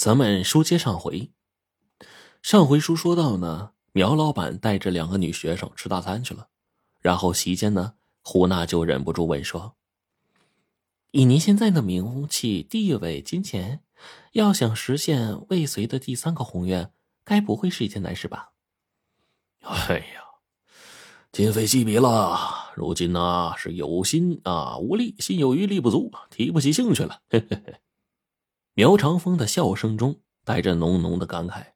咱们书接上回，上回书说到呢，苗老板带着两个女学生吃大餐去了，然后席间呢，胡娜就忍不住问说：“以您现在的名气、地位、金钱，要想实现未遂的第三个宏愿，该不会是一件难事吧？”哎呀，今非昔比了，如今呢是有心啊无力，心有余力不足，提不起兴趣了。嘿嘿嘿。苗长风的笑声中带着浓浓的感慨。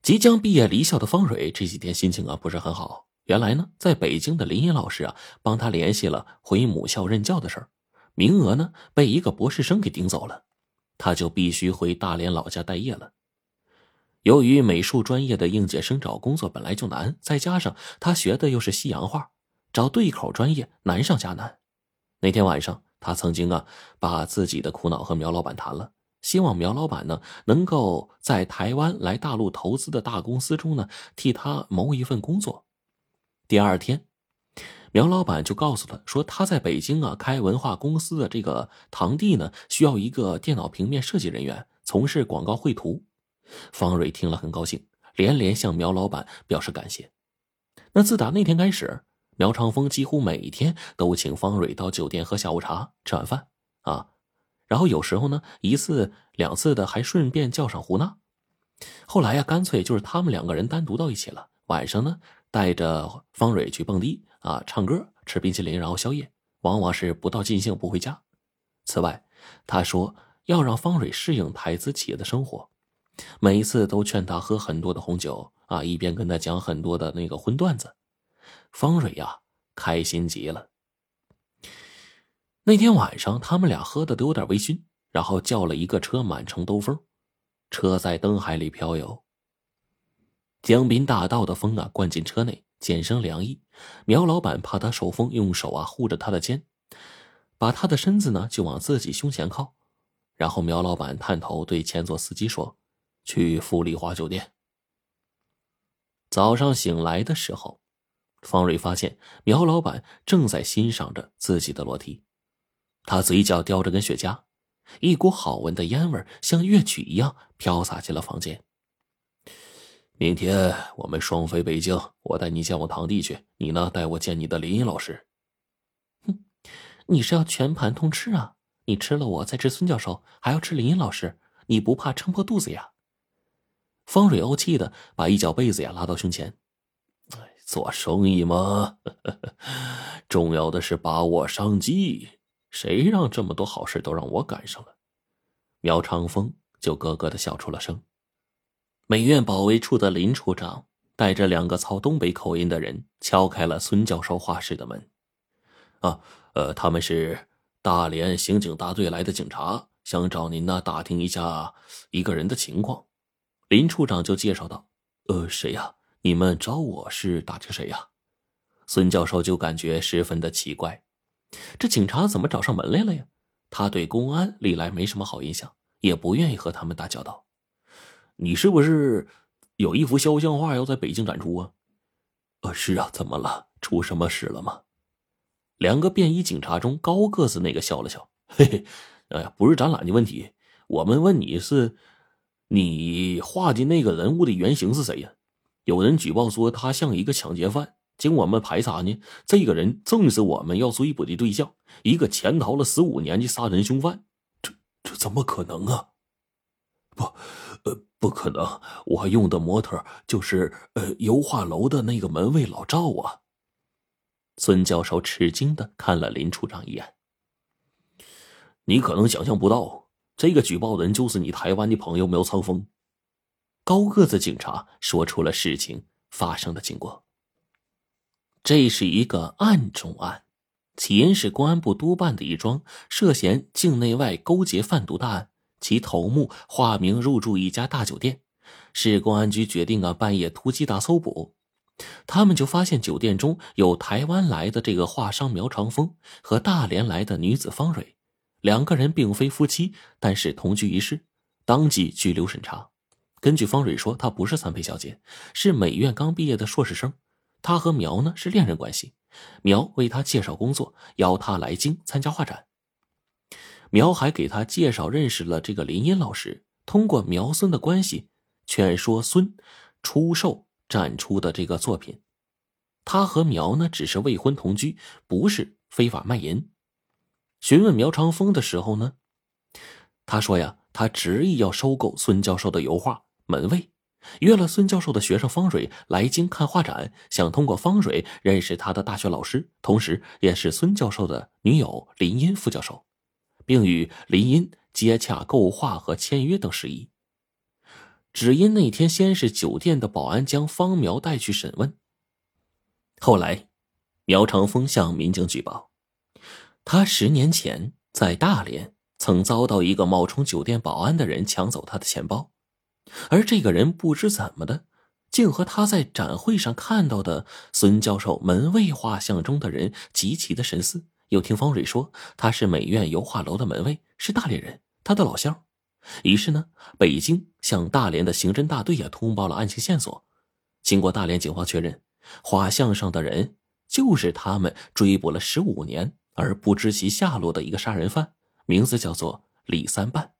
即将毕业离校的方蕊这几天心情啊不是很好。原来呢，在北京的林音老师啊帮他联系了回母校任教的事儿，名额呢被一个博士生给顶走了，他就必须回大连老家待业了。由于美术专业的应届生找工作本来就难，再加上他学的又是西洋画，找对口专业难上加难。那天晚上。他曾经啊，把自己的苦恼和苗老板谈了，希望苗老板呢能够在台湾来大陆投资的大公司中呢替他谋一份工作。第二天，苗老板就告诉他说，他在北京啊开文化公司的这个堂弟呢需要一个电脑平面设计人员，从事广告绘图。方蕊听了很高兴，连连向苗老板表示感谢。那自打那天开始。苗长风几乎每天都请方蕊到酒店喝下午茶、吃晚饭啊，然后有时候呢，一次两次的还顺便叫上胡娜。后来呀，干脆就是他们两个人单独到一起了。晚上呢，带着方蕊去蹦迪啊、唱歌、吃冰淇淋，然后宵夜，往往是不到尽兴不回家。此外，他说要让方蕊适应台资企业的生活，每一次都劝他喝很多的红酒啊，一边跟他讲很多的那个荤段子。方蕊呀，开心极了。那天晚上，他们俩喝的都有点微醺，然后叫了一个车满城兜风，车在灯海里飘游。江滨大道的风啊，灌进车内，减生凉意。苗老板怕他受风，用手啊护着他的肩，把他的身子呢就往自己胸前靠。然后苗老板探头对前座司机说：“去富丽华酒店。”早上醒来的时候。方蕊发现苗老板正在欣赏着自己的裸体，他嘴角叼着根雪茄，一股好闻的烟味像乐曲一样飘洒进了房间。明天我们双飞北京，我带你见我堂弟去，你呢带我见你的林音老师。哼，你是要全盘通吃啊？你吃了我，再吃孙教授，还要吃林音老师，你不怕撑破肚子呀？方蕊怄气的把一角被子呀拉到胸前。做生意嘛，重要的是把握商机。谁让这么多好事都让我赶上了？苗长风就咯咯的笑出了声。美院保卫处的林处长带着两个操东北口音的人敲开了孙教授画室的门。啊，呃，他们是大连刑警大队来的警察，想找您呢打听一下一个人的情况。林处长就介绍道：“呃，谁呀？”你们找我是打听谁呀？孙教授就感觉十分的奇怪，这警察怎么找上门来了呀？他对公安历来没什么好印象，也不愿意和他们打交道。你是不是有一幅肖像画要在北京展出啊？呃，是啊，怎么了？出什么事了吗？两个便衣警察中高个子那个笑了笑，嘿嘿，哎呀，不是展览的问题，我们问你是，你画的那个人物的原型是谁呀？有人举报说他像一个抢劫犯，经我们排查呢，这个人正是我们要追捕的对象，一个潜逃了十五年的杀人凶犯。这这怎么可能啊？不，呃，不可能。我用的模特就是呃油画楼的那个门卫老赵啊。孙教授吃惊的看了林处长一眼。你可能想象不到，这个举报人就是你台湾的朋友苗长风。高个子警察说出了事情发生的经过。这是一个案中案，起因是公安部督办的一桩涉嫌境内外勾结贩毒大案，其头目化名入住一家大酒店，市公安局决定啊半夜突击大搜捕，他们就发现酒店中有台湾来的这个画商苗长风和大连来的女子方蕊，两个人并非夫妻，但是同居一室，当即拘留审查。根据方蕊说，她不是三陪小姐，是美院刚毕业的硕士生。她和苗呢是恋人关系，苗为她介绍工作，邀她来京参加画展。苗还给她介绍认识了这个林音老师，通过苗孙的关系劝说孙出售展出的这个作品。他和苗呢只是未婚同居，不是非法卖淫。询问苗长风的时候呢，他说呀，他执意要收购孙教授的油画门卫，约了孙教授的学生方蕊来京看画展，想通过方蕊认识他的大学老师，同时也是孙教授的女友林音副教授，并与林音接洽购画和签约等事宜。只因那天先是酒店的保安将方苗带去审问，后来苗长风向民警举报。他十年前在大连曾遭到一个冒充酒店保安的人抢走他的钱包，而这个人不知怎么的，竟和他在展会上看到的孙教授门卫画像中的人极其的神似。又听方蕊说他是美院油画楼的门卫，是大连人，他的老乡。于是呢，北京向大连的刑侦大队也通报了案情线索。经过大连警方确认，画像上的人就是他们追捕了十五年。而不知其下落的一个杀人犯，名字叫做李三半。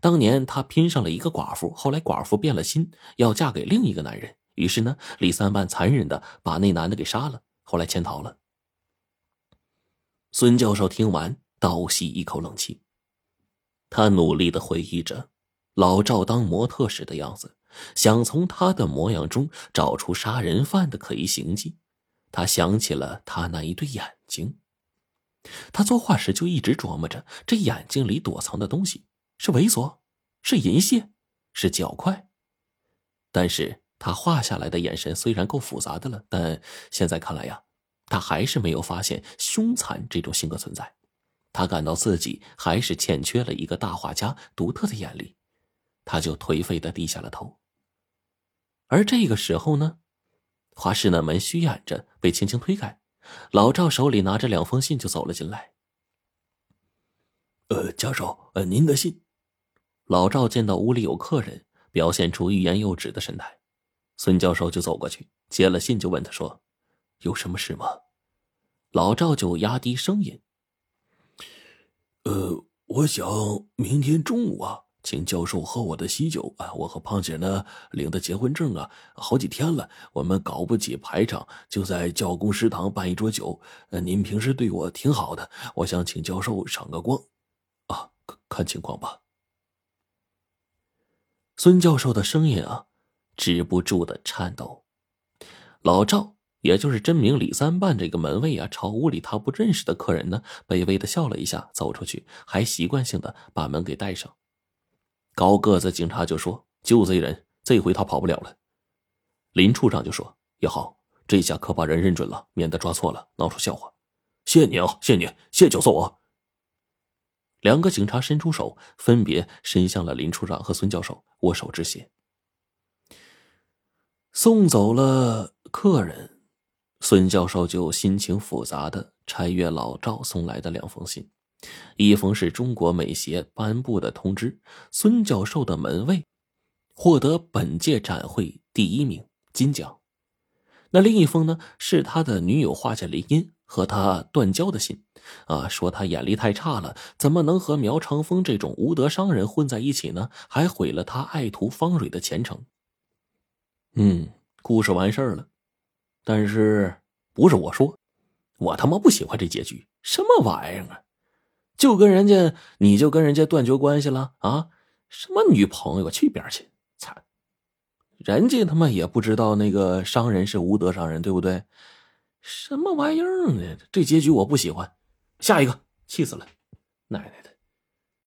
当年他拼上了一个寡妇，后来寡妇变了心，要嫁给另一个男人。于是呢，李三半残忍的把那男的给杀了，后来潜逃了。孙教授听完，倒吸一口冷气。他努力的回忆着老赵当模特时的样子，想从他的模样中找出杀人犯的可疑行迹。他想起了他那一对眼睛。他作画时就一直琢磨着，这眼睛里躲藏的东西是猥琐，是淫亵，是狡快。但是他画下来的眼神虽然够复杂的了，但现在看来呀，他还是没有发现凶残这种性格存在。他感到自己还是欠缺了一个大画家独特的眼力，他就颓废的低下了头。而这个时候呢，画室的门虚掩着，被轻轻推开。老赵手里拿着两封信就走了进来。呃，教授，呃，您的信。老赵见到屋里有客人，表现出欲言又止的神态。孙教授就走过去接了信，就问他说：“有什么事吗？”老赵就压低声音：“呃，我想明天中午啊。”请教授喝我的喜酒啊！我和胖姐呢领的结婚证啊，好几天了，我们搞不起排场，就在教工食堂办一桌酒。呃，您平时对我挺好的，我想请教授赏个光，啊，看情况吧。孙教授的声音啊，止不住的颤抖。老赵，也就是真名李三半这个门卫啊，朝屋里他不认识的客人呢，卑微的笑了一下，走出去，还习惯性的把门给带上。高个子警察就说：“就这人，这回他跑不了了。”林处长就说：“也好，这下可把人认准了，免得抓错了，闹出笑话。”谢谢你啊，谢谢你，谢谢教授啊。两个警察伸出手，分别伸向了林处长和孙教授，握手致谢。送走了客人，孙教授就心情复杂的拆阅老赵送来的两封信。一封是中国美协颁布的通知，孙教授的门卫获得本届展会第一名金奖。那另一封呢，是他的女友画家林茵和他断交的信，啊，说他眼力太差了，怎么能和苗长风这种无德商人混在一起呢？还毁了他爱徒方蕊的前程。嗯，故事完事儿了，但是不是我说，我他妈不喜欢这结局，什么玩意儿啊！就跟人家，你就跟人家断绝关系了啊？什么女朋友，去边去！惨，人家他妈也不知道那个商人是无德商人，对不对？什么玩意儿呢？这结局我不喜欢，下一个，气死了，奶奶的！